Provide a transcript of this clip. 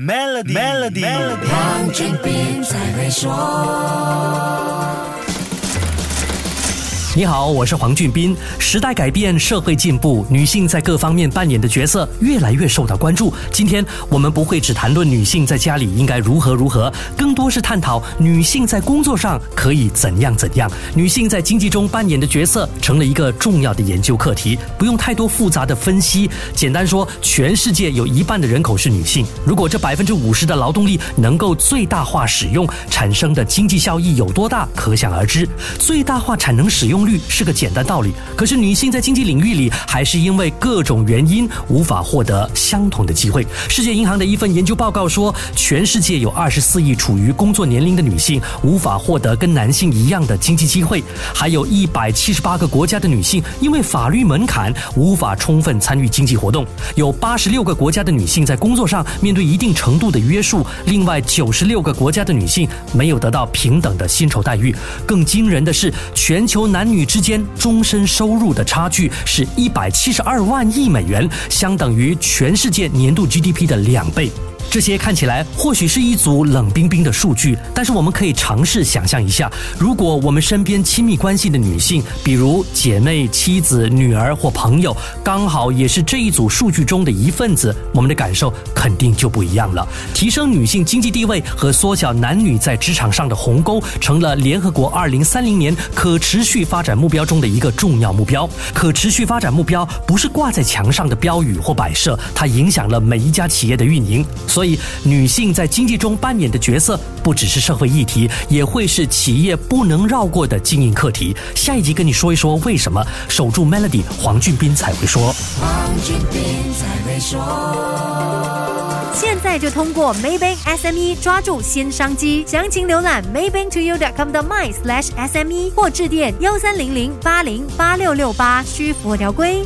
Melody，Melody，黄俊斌才会说。你好，我是黄俊斌。时代改变，社会进步，女性在各方面扮演的角色越来越受到关注。今天我们不会只谈论女性在家里应该如何如何，更多是探讨女性在工作上可以怎样怎样。女性在经济中扮演的角色成了一个重要的研究课题，不用太多复杂的分析。简单说，全世界有一半的人口是女性，如果这百分之五十的劳动力能够最大化使用，产生的经济效益有多大，可想而知。最大化产能使用。率是个简单道理，可是女性在经济领域里还是因为各种原因无法获得相同的机会。世界银行的一份研究报告说，全世界有二十四亿处于工作年龄的女性无法获得跟男性一样的经济机会，还有一百七十八个国家的女性因为法律门槛无法充分参与经济活动，有八十六个国家的女性在工作上面对一定程度的约束，另外九十六个国家的女性没有得到平等的薪酬待遇。更惊人的是，全球男女女之间终身收入的差距是一百七十二万亿美元，相等于全世界年度 GDP 的两倍。这些看起来或许是一组冷冰冰的数据，但是我们可以尝试想象一下，如果我们身边亲密关系的女性，比如姐妹、妻子、女儿或朋友，刚好也是这一组数据中的一份子，我们的感受肯定就不一样了。提升女性经济地位和缩小男女在职场上的鸿沟，成了联合国二零三零年可持续发展目标中的一个重要目标。可持续发展目标不是挂在墙上的标语或摆设，它影响了每一家企业的运营。所以，女性在经济中扮演的角色不只是社会议题，也会是企业不能绕过的经营课题。下一集跟你说一说为什么守住 Melody，黄俊斌才会说。现在就通过 Maybank SME 抓住新商机，详情浏览 maybanktoyou.com 的 my/sme 或致电幺三零零八零八六六八，需符合条规。